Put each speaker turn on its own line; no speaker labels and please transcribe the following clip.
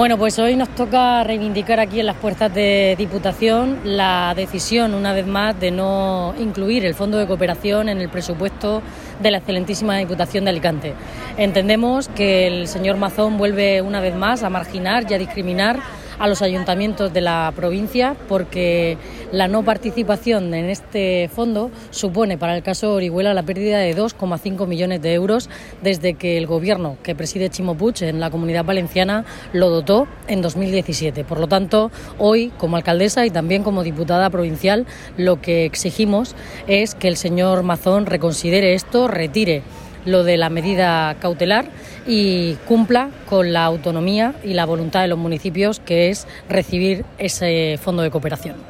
Bueno, pues hoy nos toca reivindicar aquí en las puertas de Diputación la decisión, una vez más, de no incluir el Fondo de Cooperación en el presupuesto de la excelentísima Diputación de Alicante. Entendemos que el señor Mazón vuelve una vez más a marginar y a discriminar a los ayuntamientos de la provincia porque la no participación en este fondo supone para el caso Orihuela la pérdida de 2,5 millones de euros desde que el gobierno que preside Chimo Puig en la comunidad valenciana lo dotó en 2017. Por lo tanto, hoy como alcaldesa y también como diputada provincial lo que exigimos es que el señor Mazón reconsidere esto, retire lo de la medida cautelar y cumpla con la autonomía y la voluntad de los municipios, que es recibir ese fondo de cooperación.